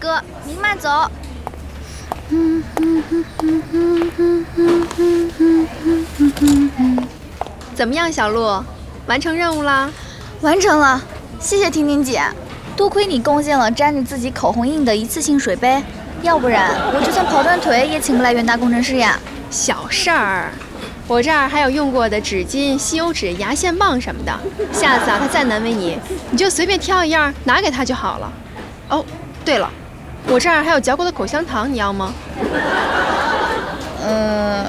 哥，您慢走。怎么样，小鹿？完成任务啦？完成了，谢谢婷婷姐。多亏你贡献了沾着自己口红印的一次性水杯，要不然我就算跑断腿也请不来远大工程师呀。小事儿，我这儿还有用过的纸巾、吸油纸、牙线棒什么的。下次啊，他再难为你，你就随便挑一样拿给他就好了。哦，对了，我这儿还有嚼过的口香糖，你要吗？呃。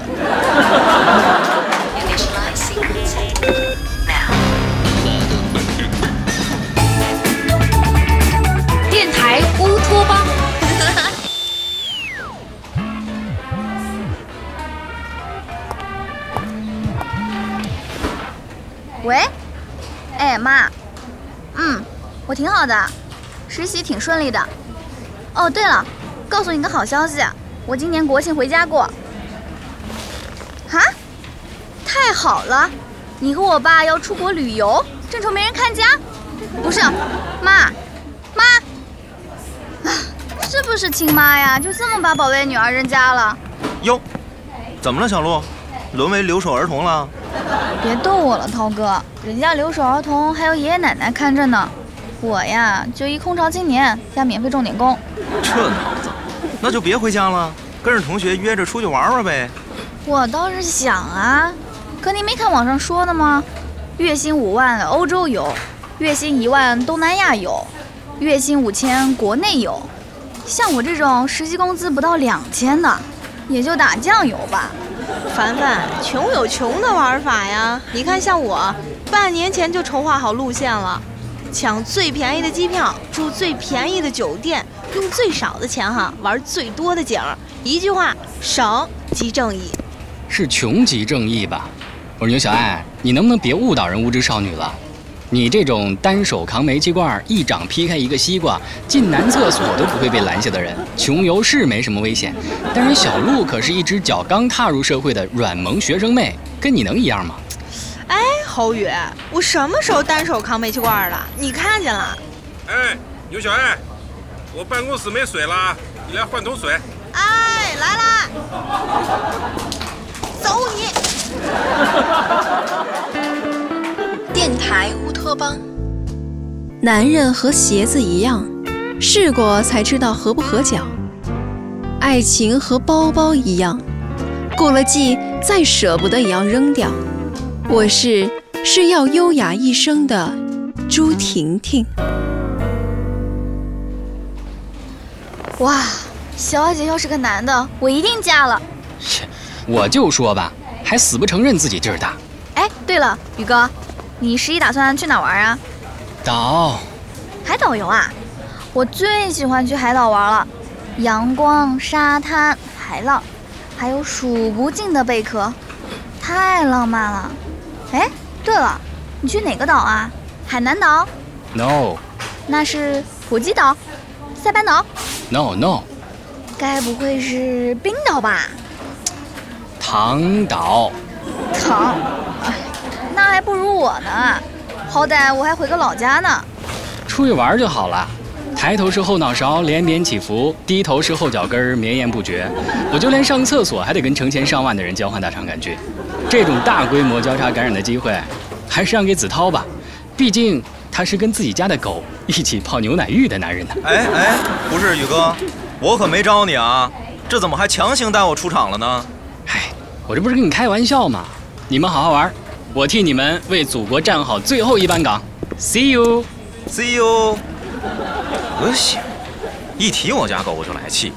电台乌托邦。喂，哎妈，嗯，我挺好的，实习挺顺利的。哦，对了，告诉你个好消息，我今年国庆回家过。哈？太好了，你和我爸要出国旅游，正愁没人看家。不是，妈，妈，啊，是不是亲妈呀？就这么把宝贝女儿扔家了？哟，怎么了，小鹿？沦为留守儿童了？别逗我了，涛哥，人家留守儿童还有爷爷奶奶看着呢，我呀就一空巢青年加免费重点工。这脑子，那就别回家了，跟着同学约着出去玩玩呗。我倒是想啊，可你没看网上说的吗？月薪五万欧洲有，月薪一万东南亚有，月薪五千国内有。像我这种实习工资不到两千的，也就打酱油吧。凡凡，穷有穷的玩法呀！你看，像我，半年前就筹划好路线了，抢最便宜的机票，住最便宜的酒店，用最少的钱哈玩最多的景儿。一句话，省即正义。是穷即正义吧？我说牛小爱，你能不能别误导人无知少女了？你这种单手扛煤气罐，一掌劈开一个西瓜，进男厕所都不会被拦下的人，穷游是没什么危险。但是小鹿可是一只脚刚踏入社会的软萌学生妹，跟你能一样吗？哎，侯宇，我什么时候单手扛煤气罐了？你看见了？哎，牛小爱，我办公室没水了，你来换桶水。哎，来啦！走你！电台乌托邦。男人和鞋子一样，试过才知道合不合脚。爱情和包包一样，过了季再舍不得也要扔掉。我是是要优雅一生的朱婷婷。哇，小姐要是个男的，我一定嫁了。切，我就说吧，还死不承认自己劲儿大。哎，对了，宇哥，你十一打算去哪玩啊？岛，海岛游啊！我最喜欢去海岛玩了，阳光、沙滩、海浪，还有数不尽的贝壳，太浪漫了。哎，对了，你去哪个岛啊？海南岛？No 那是普吉岛、塞班岛？No No，该不会是冰岛吧？唐岛。糖，哎，那还不如我呢，好歹我还回个老家呢。出去玩就好了，抬头是后脑勺连绵起伏，低头是后脚跟儿绵延不绝。我就连上厕所还得跟成千上万的人交换大肠杆菌，这种大规模交叉感染的机会，还是让给子涛吧，毕竟他是跟自己家的狗一起泡牛奶浴的男人呢。哎哎，不是宇哥，我可没招你啊，这怎么还强行带我出场了呢？哎，我这不是跟你开玩笑吗？你们好好玩，我替你们为祖国站好最后一班岗。See you。See you。不行，一提我家狗我就来气。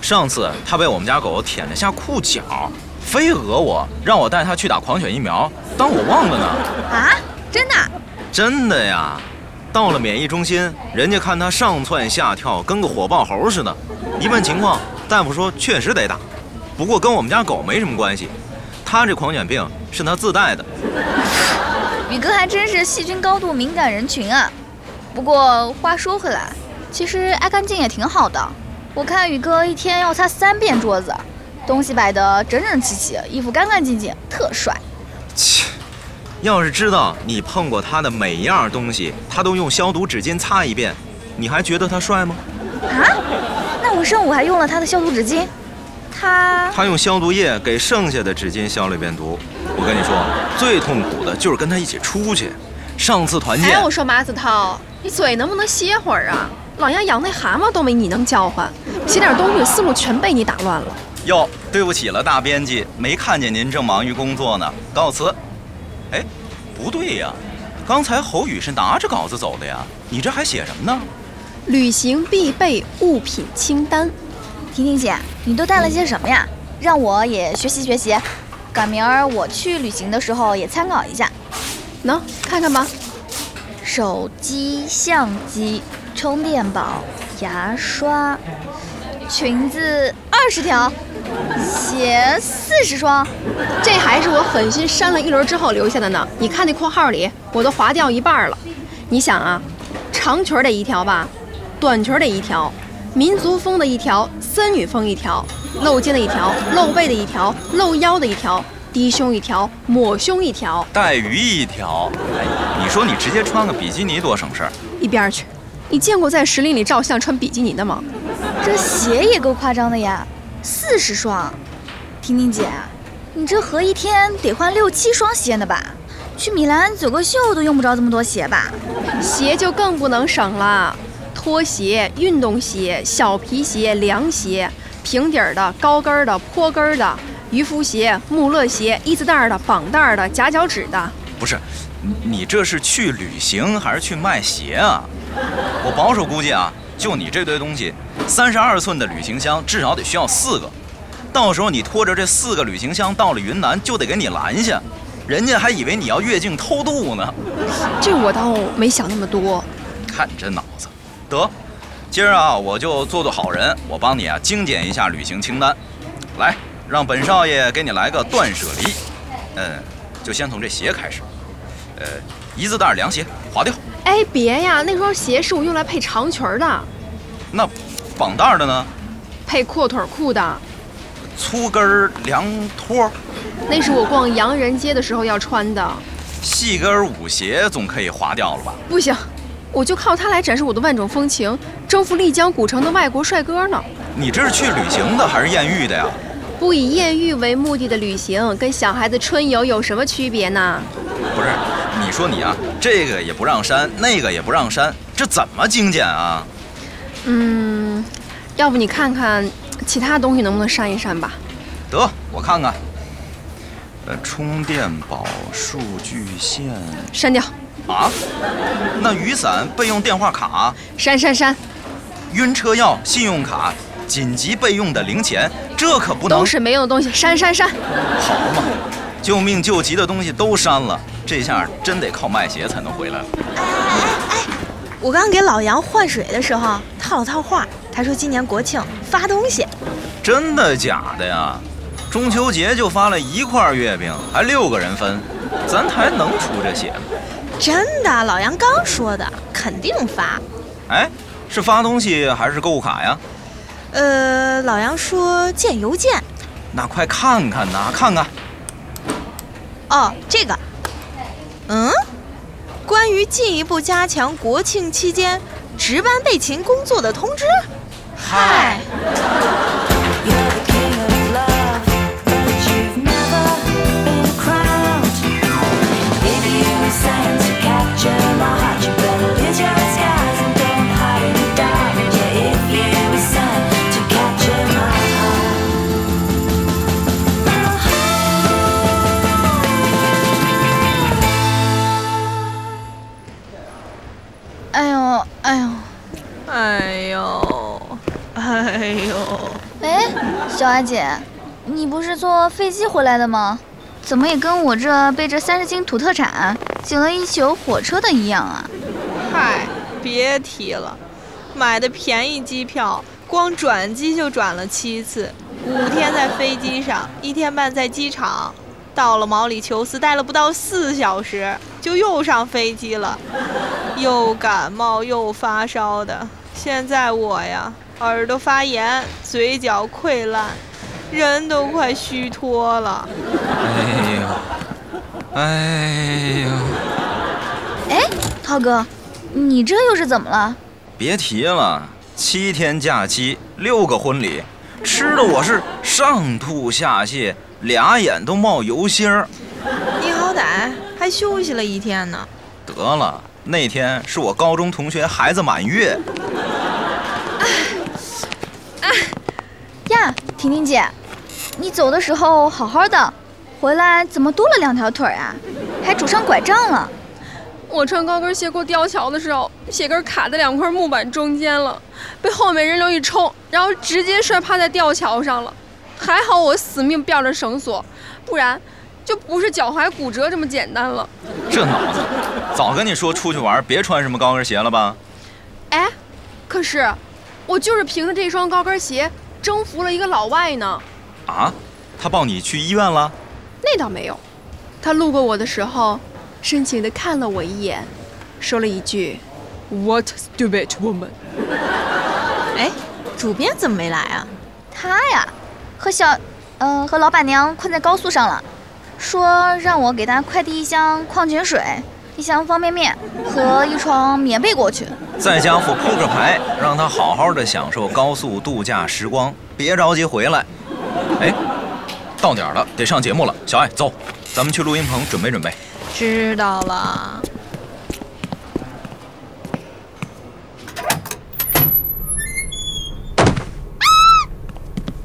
上次他被我们家狗舔了下裤脚，非讹我，让我带他去打狂犬疫苗，当我忘了呢。啊，真的？真的呀，到了免疫中心，人家看他上蹿下跳，跟个火爆猴似的。一问情况，大夫说确实得打，不过跟我们家狗没什么关系。他这狂犬病是他自带的。宇哥还真是细菌高度敏感人群啊。不过话说回来，其实爱干净也挺好的。我看宇哥一天要擦三遍桌子，东西摆得整整齐齐，衣服干干净净，特帅。切，要是知道你碰过他的每样东西，他都用消毒纸巾擦一遍，你还觉得他帅吗？啊？那我上午还用了他的消毒纸巾，他他用消毒液给剩下的纸巾消了一遍毒。我跟你说，最痛苦的就是跟他一起出去。上次团建，哎，我说马子涛，你嘴能不能歇会儿啊？老杨养那蛤蟆都没你能叫唤，写点东西思路全被你打乱了。哟，对不起了，大编辑，没看见您正忙于工作呢，告辞。哎，不对呀，刚才侯宇是拿着稿子走的呀，你这还写什么呢？旅行必备物品清单。婷婷姐，你都带了些什么呀？让我也学习学习，赶明儿我去旅行的时候也参考一下。喏，看看吧。手机、相机、充电宝、牙刷、裙子二十条，鞋四十双。这还是我狠心删了一轮之后留下的呢。你看那括号里，我都划掉一半了。你想啊，长裙得一条吧，短裙得一条，民族风的一条，森女风一条，露肩的一条，露背的一条，露腰的一条。低胸一条，抹胸一条，带鱼一条。哎，你说你直接穿个比基尼多省事儿？一边去！你见过在石林里照相穿比基尼的吗？这鞋也够夸张的呀，四十双。婷婷姐，你这合一天得换六七双鞋呢吧？去米兰走个秀都用不着这么多鞋吧？鞋就更不能省了，拖鞋、运动鞋、小皮鞋、凉鞋，平底儿的、高跟儿的、坡跟儿的。渔夫鞋、穆勒鞋、一字带的、绑带的、夹脚趾的，不是，你这是去旅行还是去卖鞋啊？我保守估计啊，就你这堆东西，三十二寸的旅行箱至少得需要四个，到时候你拖着这四个旅行箱到了云南，就得给你拦下，人家还以为你要越境偷渡呢。这我倒没想那么多。看你这脑子，得，今儿啊，我就做做好人，我帮你啊精简一下旅行清单，来。让本少爷给你来个断舍离，嗯，就先从这鞋开始，呃，一字带凉鞋划掉。哎，别呀，那双鞋是我用来配长裙的。那绑带的呢？配阔腿裤的。粗跟凉拖。那是我逛洋人街的时候要穿的。细跟舞鞋总可以划掉了吧？不行，我就靠它来展示我的万种风情，征服丽江古城的外国帅哥呢。你这是去旅行的还是艳遇的呀？不以艳遇为目的的旅行，跟小孩子春游有什么区别呢？不是，你说你啊，这个也不让删，那个也不让删，这怎么精简啊？嗯，要不你看看其他东西能不能删一删吧？得，我看看。呃，充电宝、数据线删掉。啊？那雨伞、备用电话卡删删删。晕车药、信用卡。紧急备用的零钱，这可不能都是没用的东西，删删删。好嘛，救命救急的东西都删了，这下真得靠卖鞋才能回来了。哎哎哎！我刚给老杨换水的时候套了套话，他说今年国庆发东西。真的假的呀？中秋节就发了一块月饼，还六个人分，咱还能出这血吗？真的，老杨刚说的，肯定发。哎，是发东西还是购物卡呀？呃，老杨说见邮件，那快看看呐，看看。哦，这个，嗯，关于进一步加强国庆期间值班备勤工作的通知。嗨。小阿姐，你不是坐飞机回来的吗？怎么也跟我这背着三十斤土特产挤了一宿火车的一样啊？嗨，别提了，买的便宜机票，光转机就转了七次，五天在飞机上，一天半在机场，到了毛里求斯待了不到四小时，就又上飞机了，又感冒又发烧的，现在我呀。耳朵发炎，嘴角溃烂，人都快虚脱了。哎呦，哎呦！哎，涛哥，你这又是怎么了？别提了，七天假期，六个婚礼，吃的我是上吐下泻，俩眼都冒油星儿。你好歹还休息了一天呢。得了，那天是我高中同学孩子满月。呀，婷婷姐，你走的时候好好的，回来怎么多了两条腿啊？还拄上拐杖了。我穿高跟鞋过吊桥的时候，鞋跟卡在两块木板中间了，被后面人流一冲，然后直接摔趴在吊桥上了。还好我死命吊着绳索，不然就不是脚踝骨折这么简单了。这脑子，早跟你说出去玩别穿什么高跟鞋了吧？哎，可是我就是凭着这双高跟鞋征服了一个老外呢。啊？他抱你去医院了？那倒没有，他路过我的时候，深情地看了我一眼，说了一句：“What stupid woman。”哎，主编怎么没来啊？他呀，和小，呃，和老板娘困在高速上了，说让我给他快递一箱矿泉水、一箱方便面和一床棉被过去。在家副扑克牌，让他好好的享受高速度假时光，别着急回来。哎，到点了，得上节目了。小爱，走，咱们去录音棚准备准备。知道了。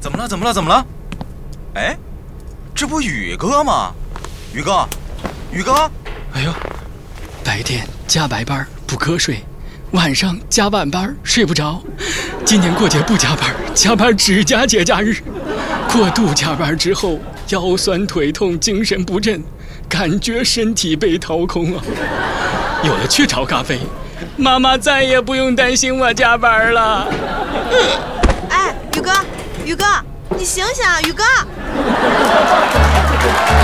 怎么了？怎么了？怎么了？哎，这不宇哥吗？宇哥，宇哥，哎呦，白天加白班不瞌睡，晚上加晚班睡不着。今年过节不加班，加班只加节假日。过度加班之后，腰酸腿痛，精神不振，感觉身体被掏空啊。有了雀巢咖啡，妈妈再也不用担心我加班了。哎，宇哥，宇哥，你醒醒啊，宇哥！ハハハハ!